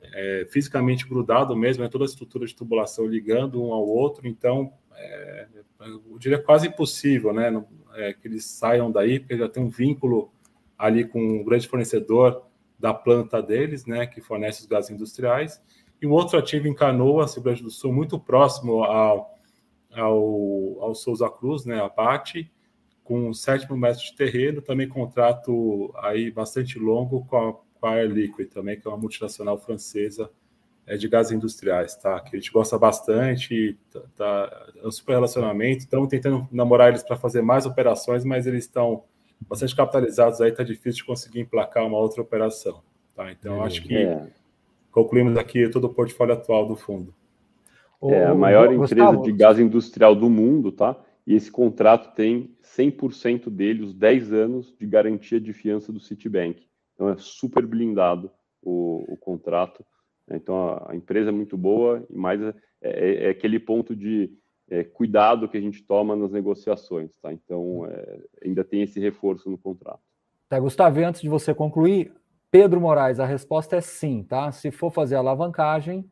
é, fisicamente grudado mesmo, é toda a estrutura de tubulação ligando um ao outro, então é, eu diria quase impossível, né? É, que eles saiam daí, porque já tem um vínculo ali com um grande fornecedor da planta deles, né? Que fornece os gases industriais. E um outro ativo em Canoa, Rio Grande do Sul, muito próximo ao ao, ao Souza Cruz, né, a PAT, com 7 mil metros de terreno, também contrato aí bastante longo com a, com a Air Liquid também, que é uma multinacional francesa é, de gases industriais, tá? Que a gente gosta bastante, tá, tá é um super relacionamento, estamos tentando namorar eles para fazer mais operações, mas eles estão bastante capitalizados aí, tá difícil de conseguir emplacar uma outra operação, tá? Então, acho que é. concluímos aqui todo o portfólio atual do fundo é a maior empresa de gás industrial do mundo, tá? E esse contrato tem 100% dele, os 10 anos de garantia de fiança do Citibank. Então é super blindado o, o contrato. Então a, a, empresa é muito boa, mais é, é, é aquele ponto de é, cuidado que a gente toma nas negociações, tá? Então, é, ainda tem esse reforço no contrato. Tá, Gustavo, antes de você concluir, Pedro Moraes, a resposta é sim, tá? Se for fazer alavancagem,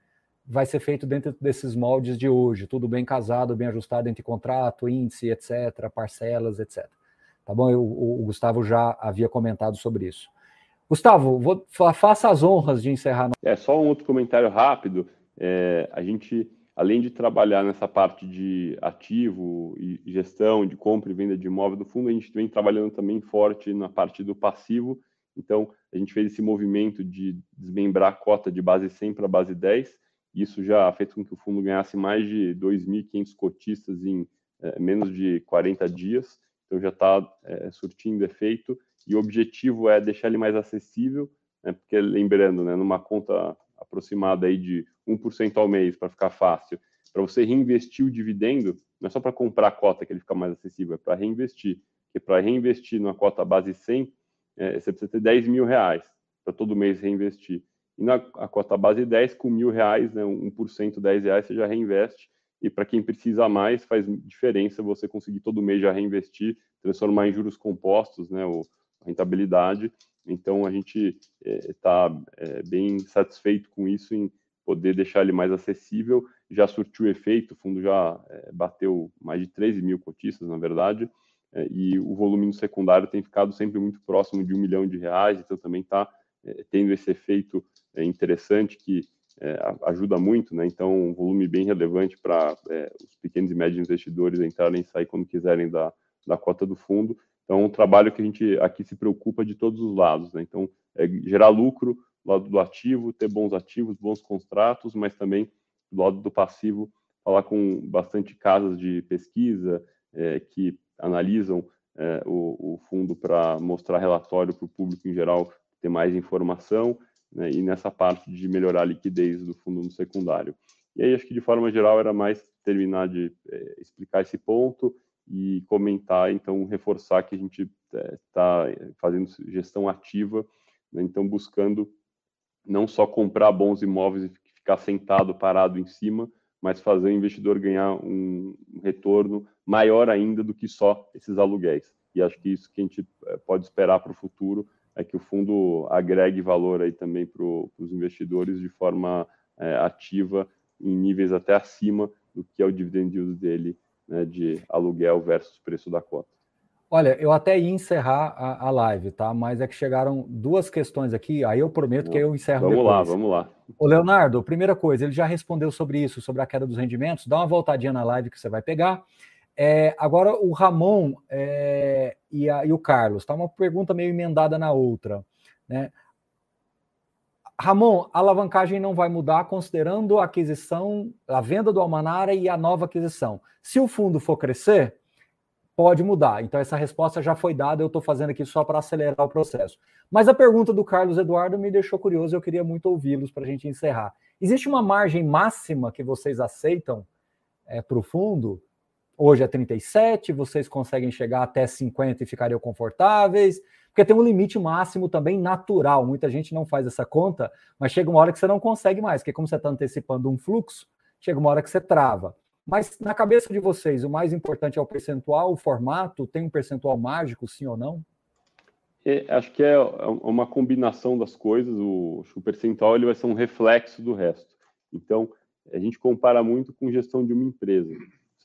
vai ser feito dentro desses moldes de hoje, tudo bem casado, bem ajustado entre contrato, índice, etc., parcelas, etc. Tá bom? Eu, o, Gustavo já havia comentado sobre isso. Gustavo, vou, faça as honras de encerrar. É, só um outro comentário rápido. É, a gente, além de trabalhar nessa parte de ativo e gestão, de compra e venda de imóvel do fundo, a gente vem trabalhando também forte na parte do passivo. Então, a gente fez esse movimento de desmembrar a cota de base 100 para base 10. Isso já fez com que o fundo ganhasse mais de 2.500 cotistas em é, menos de 40 dias. Então, já está é, surtindo efeito. E o objetivo é deixar ele mais acessível, né, porque lembrando, né, numa conta aproximada aí de 1% ao mês, para ficar fácil, para você reinvestir o dividendo, não é só para comprar a cota que ele fica mais acessível, é para reinvestir. Porque para reinvestir numa cota base 100, é, você precisa ter 10 mil reais para todo mês reinvestir. E na a cota base 10, com mil reais, né, 1%, 10 reais, você já reinveste. E para quem precisa mais, faz diferença você conseguir todo mês já reinvestir, transformar em juros compostos, né, o, a rentabilidade. Então, a gente está é, é, bem satisfeito com isso, em poder deixar ele mais acessível. Já surtiu efeito, o fundo já é, bateu mais de 13 mil cotistas, na verdade, é, e o volume no secundário tem ficado sempre muito próximo de um milhão de reais, então também está é, tendo esse efeito é, interessante que ajuda muito, né? Então, um volume bem relevante para os pequenos e médios investidores entrarem e sair quando quiserem da, da cota do fundo. Então, um trabalho que a gente aqui se preocupa de todos os lados, né? Então, é gerar lucro do lado do ativo, ter bons ativos, bons contratos, mas também do lado do passivo, falar com bastante casas de pesquisa é, que analisam é, o, o, fundo para mostrar relatório para o público em geral ter mais informação, né, e nessa parte de melhorar a liquidez do fundo no secundário. E aí, acho que de forma geral era mais terminar de é, explicar esse ponto e comentar, então, reforçar que a gente está é, fazendo gestão ativa, né, então, buscando não só comprar bons imóveis e ficar sentado, parado em cima, mas fazer o investidor ganhar um retorno maior ainda do que só esses aluguéis. E acho que isso que a gente é, pode esperar para o futuro é que o fundo agregue valor aí também para os investidores de forma é, ativa em níveis até acima do que é o dividend yield dele né, de aluguel versus preço da cota. Olha, eu até ia encerrar a, a, live, tá? Mas é que chegaram duas questões aqui, aí eu prometo que eu encerro vamos depois. lá, vamos lá. Ô, Leonardo, primeira coisa, ele já respondeu sobre isso, sobre a queda dos rendimentos. Dá uma voltadinha na live que você vai pegar. É, agora, o Ramon é, e, a, e, o Carlos, tá? Uma pergunta meio emendada na outra, né? Ramon, a alavancagem não vai mudar considerando a aquisição, a venda do Almanara e a nova aquisição. Se o fundo for crescer, pode mudar. Então, essa resposta já foi dada, eu estou fazendo aqui só para acelerar o processo. Mas a pergunta do Carlos Eduardo me deixou curioso, eu queria muito ouvi-los para a gente encerrar. Existe uma margem máxima que vocês aceitam é, para o fundo? Hoje é 37, vocês conseguem chegar até 50 e ficariam confortáveis? Porque tem um limite máximo também natural. Muita gente não faz essa conta, mas chega uma hora que você não consegue mais, porque como você está antecipando um fluxo, chega uma hora que você trava. Mas na cabeça de vocês, o mais importante é o percentual, o formato? Tem um percentual mágico, sim ou não? É, acho que é, é uma combinação das coisas. O, o percentual ele vai ser um reflexo do resto. Então, a gente compara muito com gestão de uma empresa.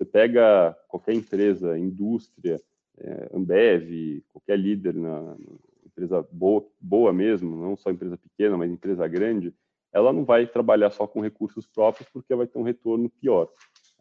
Você pega qualquer empresa, indústria, é, Ambev, qualquer líder na, empresa boa, boa mesmo, não só empresa pequena, mas empresa grande, ela não vai trabalhar só com recursos próprios porque vai ter um retorno pior.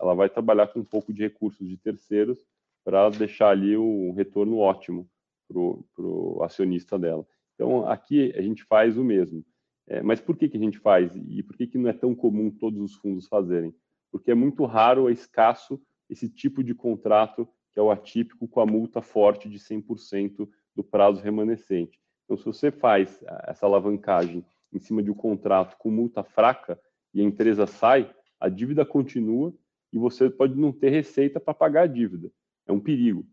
Ela vai trabalhar com um pouco de recursos de terceiros para deixar ali um retorno ótimo para o acionista dela. Então, aqui a gente faz o mesmo. É, mas por que, que a gente faz? E por que, que não é tão comum todos os fundos fazerem? Porque é muito raro, é escasso esse tipo de contrato que é o atípico com a multa forte de 100% do prazo remanescente. Então, se você faz essa alavancagem em cima de um contrato com multa fraca e a empresa sai, a dívida continua e você pode não ter receita para pagar a dívida. É um perigo.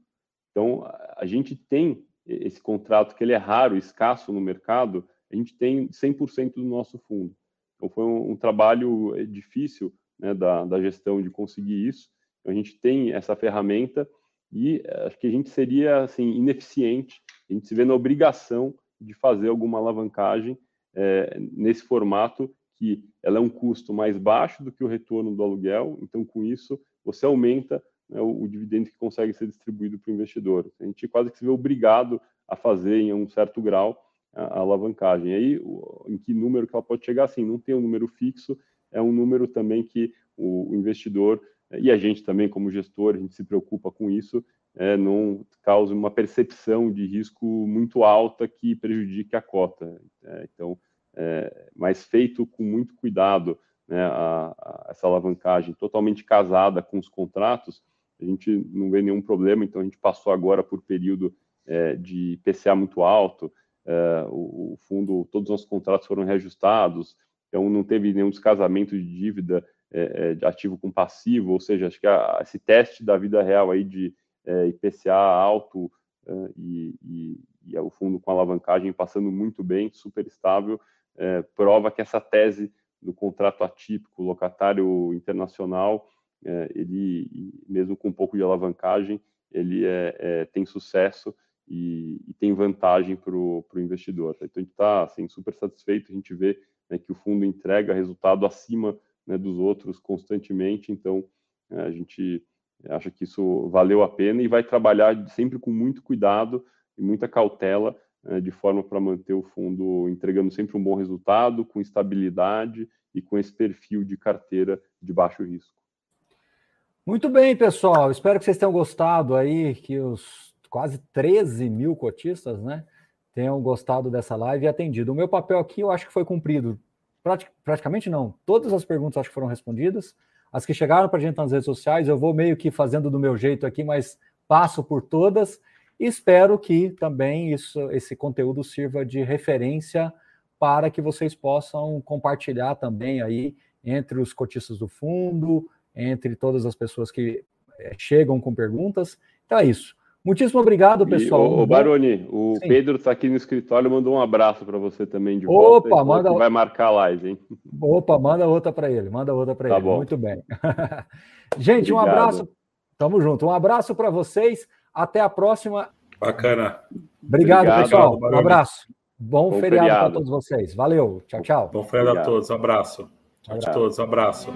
Então, a gente tem esse contrato que ele é raro, escasso no mercado, a gente tem 100% do nosso fundo. Então, foi um, um trabalho eh, difícil né, da, da gestão de conseguir isso, Então, a gente tem essa ferramenta e acho que a gente seria assim ineficiente, a gente se vê na obrigação de fazer alguma alavancagem é, nesse formato que ela é um custo mais baixo do que o retorno do aluguel, então com isso você aumenta né, o, o, dividendo que consegue ser distribuído para o investidor. A gente quase que se vê obrigado a fazer em um certo grau a, a alavancagem. E aí, o, em que número que ela pode chegar? Assim, não tem um número fixo, é um número também que o, o investidor e a gente também como gestor a gente se preocupa com isso, é, não cause uma percepção de risco muito alta que prejudique a cota. É, então, é, mas feito com muito cuidado, né, a, a, essa alavancagem totalmente casada com os contratos, a gente não vê nenhum problema. Então, a gente passou agora por período é, de PCA muito alto, é, o, o, fundo, todos os nossos contratos foram reajustados, então não teve nenhum descasamento de dívida é, é ativo com passivo, ou seja, acho que a, esse teste da vida real aí de é, IPCA alto é, e, e, e, o fundo com alavancagem passando muito bem, super estável, é, prova que essa tese do contrato atípico, locatário internacional, é, ele, mesmo com um pouco de alavancagem, ele tem sucesso e, e tem vantagem para o investidor. Então, a gente está assim, super satisfeito, a gente vê né, que o fundo entrega resultado acima né, dos outros constantemente, então é, a gente acha que isso valeu a pena e vai trabalhar sempre com muito cuidado e muita cautela é, de forma para manter o fundo entregando sempre um bom resultado, com estabilidade e com esse perfil de carteira de baixo risco. Muito bem, pessoal. Espero que vocês tenham gostado aí, que os quase 13 mil cotistas, né, tenham gostado dessa live e atendido. O meu papel aqui eu acho que foi cumprido. Praticamente não. Todas as perguntas acho que foram respondidas. As que chegaram para a gente nas redes sociais, eu vou meio que fazendo do meu jeito aqui, mas passo por todas. E espero que também isso, esse conteúdo sirva de referência para que vocês possam compartilhar também aí entre os cotistas do fundo, entre todas as pessoas que é, chegam com perguntas. Então é isso. Muitíssimo obrigado, pessoal. E, o, Baroni, o Sim. Pedro está aqui no escritório, mandou um abraço para você também de volta. Opa, manda. Vai marcar a live, hein? Opa, manda outra para ele, manda outra para tá ele. Bom. Muito bem. (laughs) Gente, Obrigado. um abraço. Tamo junto. Um abraço para vocês. Até a próxima. Bacana. Obrigado, Obrigado pessoal. Um abraço. Bom, Bom feriado, feriado. para todos vocês. Valeu. Tchau, tchau. Bom feriado Obrigado. a todos. Um abraço. Tchau, tchau. a todos. Um abraço.